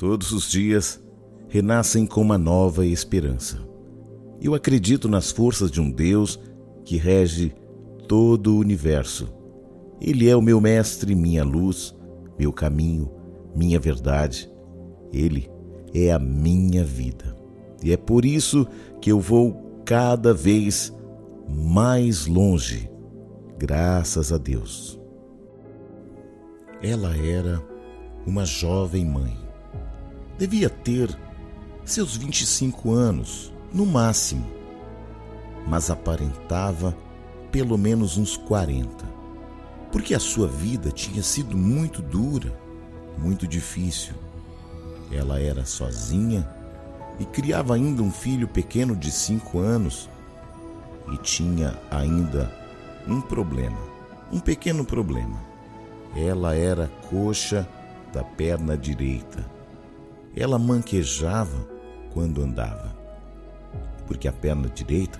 Todos os dias renascem com uma nova esperança. Eu acredito nas forças de um Deus que rege todo o universo. Ele é o meu mestre, minha luz, meu caminho, minha verdade. Ele é a minha vida. E é por isso que eu vou cada vez mais longe, graças a Deus. Ela era uma jovem mãe. Devia ter seus 25 anos, no máximo, mas aparentava pelo menos uns 40, porque a sua vida tinha sido muito dura, muito difícil. Ela era sozinha e criava ainda um filho pequeno de cinco anos e tinha ainda um problema, um pequeno problema. Ela era coxa da perna direita. Ela manquejava quando andava, porque a perna direita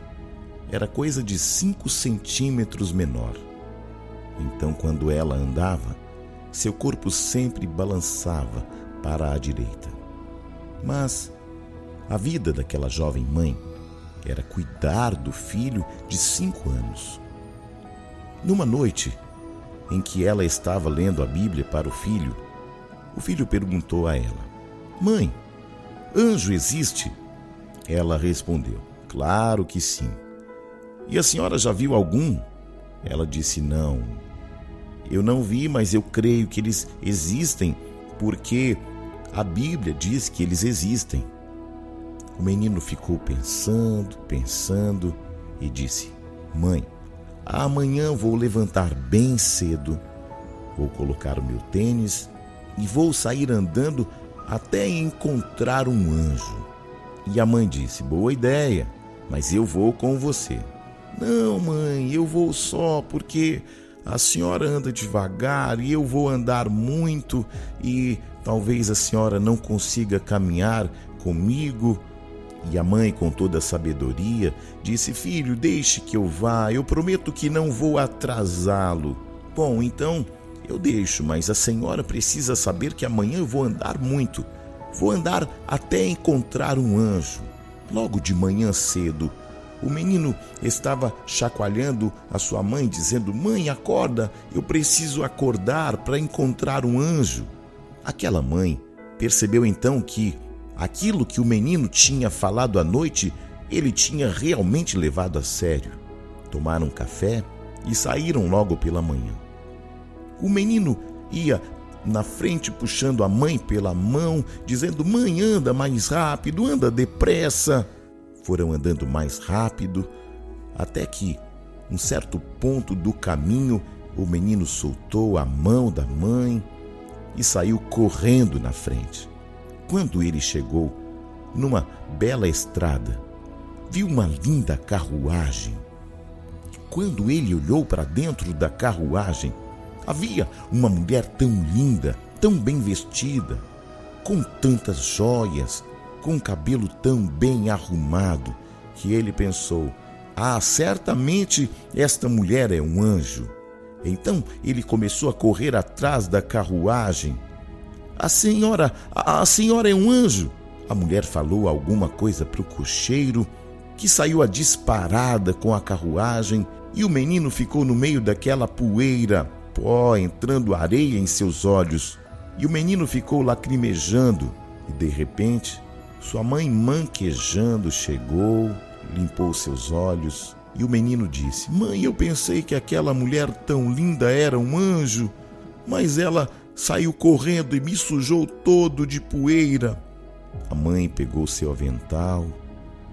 era coisa de cinco centímetros menor. Então, quando ela andava, seu corpo sempre balançava para a direita. Mas a vida daquela jovem mãe era cuidar do filho de cinco anos. Numa noite em que ela estava lendo a Bíblia para o filho, o filho perguntou a ela: Mãe, anjo existe? Ela respondeu: Claro que sim. E a senhora já viu algum? Ela disse: Não. Eu não vi, mas eu creio que eles existem porque a Bíblia diz que eles existem. O menino ficou pensando, pensando e disse: Mãe, amanhã vou levantar bem cedo, vou colocar o meu tênis e vou sair andando até encontrar um anjo. E a mãe disse: Boa ideia, mas eu vou com você. Não, mãe, eu vou só porque a senhora anda devagar e eu vou andar muito e talvez a senhora não consiga caminhar comigo. E a mãe, com toda a sabedoria, disse: Filho, deixe que eu vá, eu prometo que não vou atrasá-lo. Bom, então eu deixo, mas a senhora precisa saber que amanhã eu vou andar muito. Vou andar até encontrar um anjo. Logo de manhã cedo, o menino estava chacoalhando a sua mãe, dizendo: Mãe, acorda, eu preciso acordar para encontrar um anjo. Aquela mãe percebeu então que aquilo que o menino tinha falado à noite ele tinha realmente levado a sério. Tomaram café e saíram logo pela manhã. O menino ia na frente puxando a mãe pela mão, dizendo: Mãe, anda mais rápido, anda depressa. Foram andando mais rápido, até que, um certo ponto do caminho, o menino soltou a mão da mãe e saiu correndo na frente. Quando ele chegou numa bela estrada, viu uma linda carruagem. Quando ele olhou para dentro da carruagem, havia uma mulher tão linda, tão bem vestida, com tantas joias, com cabelo tão bem arrumado, que ele pensou: Ah, certamente esta mulher é um anjo. Então ele começou a correr atrás da carruagem. A senhora, a, a senhora é um anjo. A mulher falou alguma coisa para o cocheiro, que saiu a disparada com a carruagem, e o menino ficou no meio daquela poeira, pó entrando areia em seus olhos. E o menino ficou lacrimejando, e de repente sua mãe, manquejando, chegou, limpou seus olhos e o menino disse: Mãe, eu pensei que aquela mulher tão linda era um anjo, mas ela saiu correndo e me sujou todo de poeira. A mãe pegou seu avental,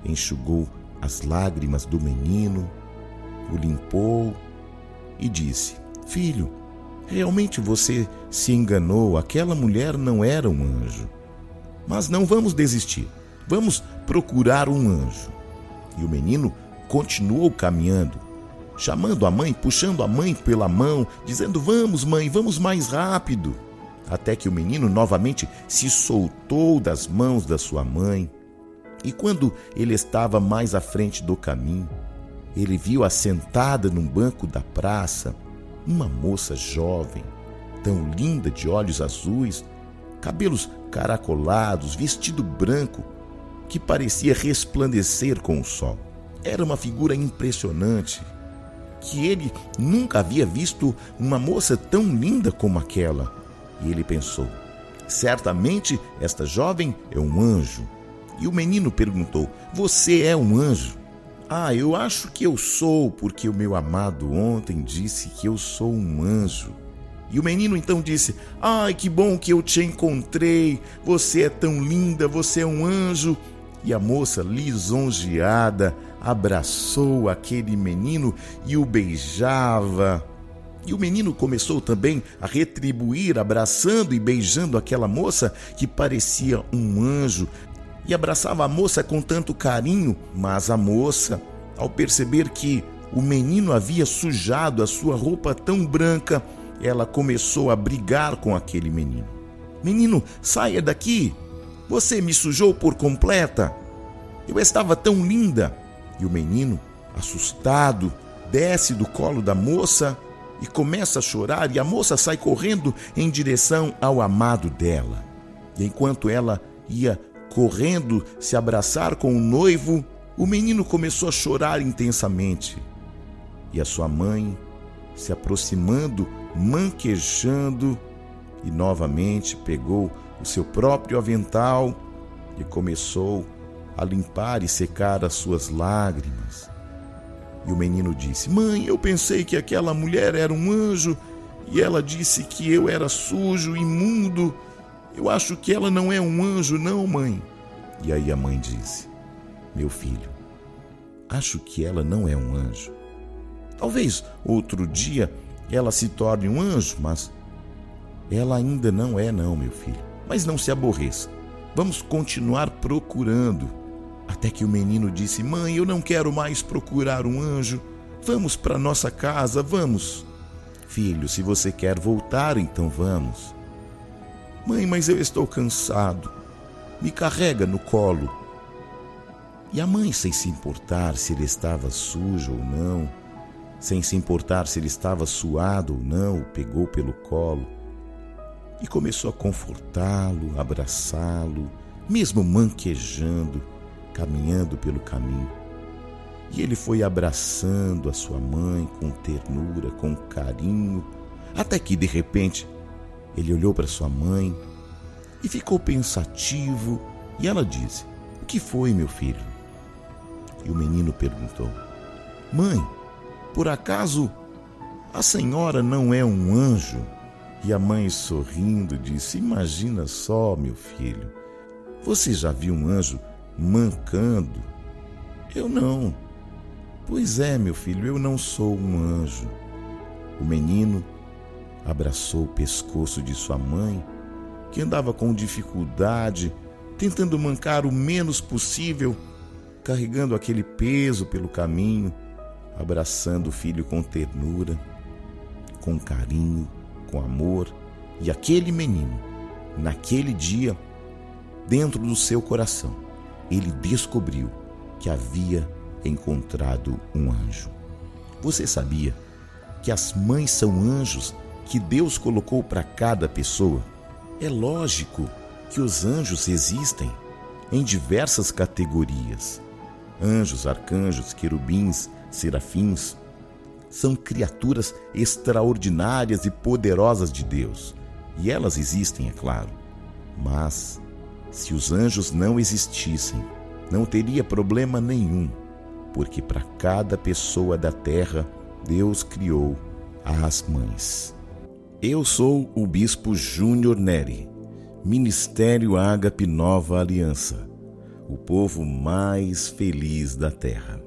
enxugou as lágrimas do menino, o limpou e disse: Filho, realmente você se enganou, aquela mulher não era um anjo. Mas não vamos desistir. Vamos procurar um anjo. E o menino continuou caminhando, chamando a mãe, puxando a mãe pela mão, dizendo: Vamos, mãe, vamos mais rápido. Até que o menino novamente se soltou das mãos da sua mãe. E quando ele estava mais à frente do caminho, ele viu assentada num banco da praça uma moça jovem, tão linda de olhos azuis, cabelos caracolados, vestido branco, que parecia resplandecer com o sol. Era uma figura impressionante, que ele nunca havia visto uma moça tão linda como aquela. E ele pensou: certamente esta jovem é um anjo. E o menino perguntou: Você é um anjo? Ah, eu acho que eu sou, porque o meu amado ontem disse que eu sou um anjo. E o menino então disse: Ai, que bom que eu te encontrei, você é tão linda, você é um anjo. E a moça, lisonjeada, abraçou aquele menino e o beijava. E o menino começou também a retribuir, abraçando e beijando aquela moça que parecia um anjo, e abraçava a moça com tanto carinho, mas a moça, ao perceber que o menino havia sujado a sua roupa tão branca, ela começou a brigar com aquele menino. Menino, saia daqui! Você me sujou por completa! Eu estava tão linda! E o menino, assustado, desce do colo da moça e começa a chorar, e a moça sai correndo em direção ao amado dela. E enquanto ela ia correndo se abraçar com o noivo, o menino começou a chorar intensamente. E a sua mãe, se aproximando, manquejando, e novamente pegou o seu próprio avental e começou a limpar e secar as suas lágrimas. E o menino disse: Mãe, eu pensei que aquela mulher era um anjo e ela disse que eu era sujo, imundo. Eu acho que ela não é um anjo, não, mãe. E aí a mãe disse: Meu filho, acho que ela não é um anjo. Talvez outro dia ela se torne um anjo, mas ela ainda não é, não, meu filho. Mas não se aborreça. Vamos continuar procurando. Até que o menino disse: Mãe, eu não quero mais procurar um anjo. Vamos para nossa casa, vamos. Filho, se você quer voltar, então vamos. Mãe, mas eu estou cansado. Me carrega no colo. E a mãe, sem se importar se ele estava sujo ou não, sem se importar se ele estava suado ou não, o pegou pelo colo e começou a confortá-lo, abraçá-lo, mesmo manquejando caminhando pelo caminho. E ele foi abraçando a sua mãe com ternura, com carinho, até que de repente ele olhou para sua mãe e ficou pensativo. E ela disse: O que foi, meu filho? E o menino perguntou: Mãe, por acaso a senhora não é um anjo? E a mãe, sorrindo, disse: Imagina só, meu filho, você já viu um anjo mancando. Eu não. Pois é, meu filho, eu não sou um anjo. O menino abraçou o pescoço de sua mãe, que andava com dificuldade, tentando mancar o menos possível, carregando aquele peso pelo caminho, abraçando o filho com ternura, com carinho, com amor. E aquele menino, naquele dia, dentro do seu coração, ele descobriu que havia encontrado um anjo. Você sabia que as mães são anjos que Deus colocou para cada pessoa? É lógico que os anjos existem em diversas categorias. Anjos, arcanjos, querubins, serafins são criaturas extraordinárias e poderosas de Deus. E elas existem, é claro. Mas se os anjos não existissem, não teria problema nenhum, porque para cada pessoa da terra Deus criou as mães. Eu sou o Bispo Júnior Neri, Ministério Ágape Nova Aliança, o povo mais feliz da terra.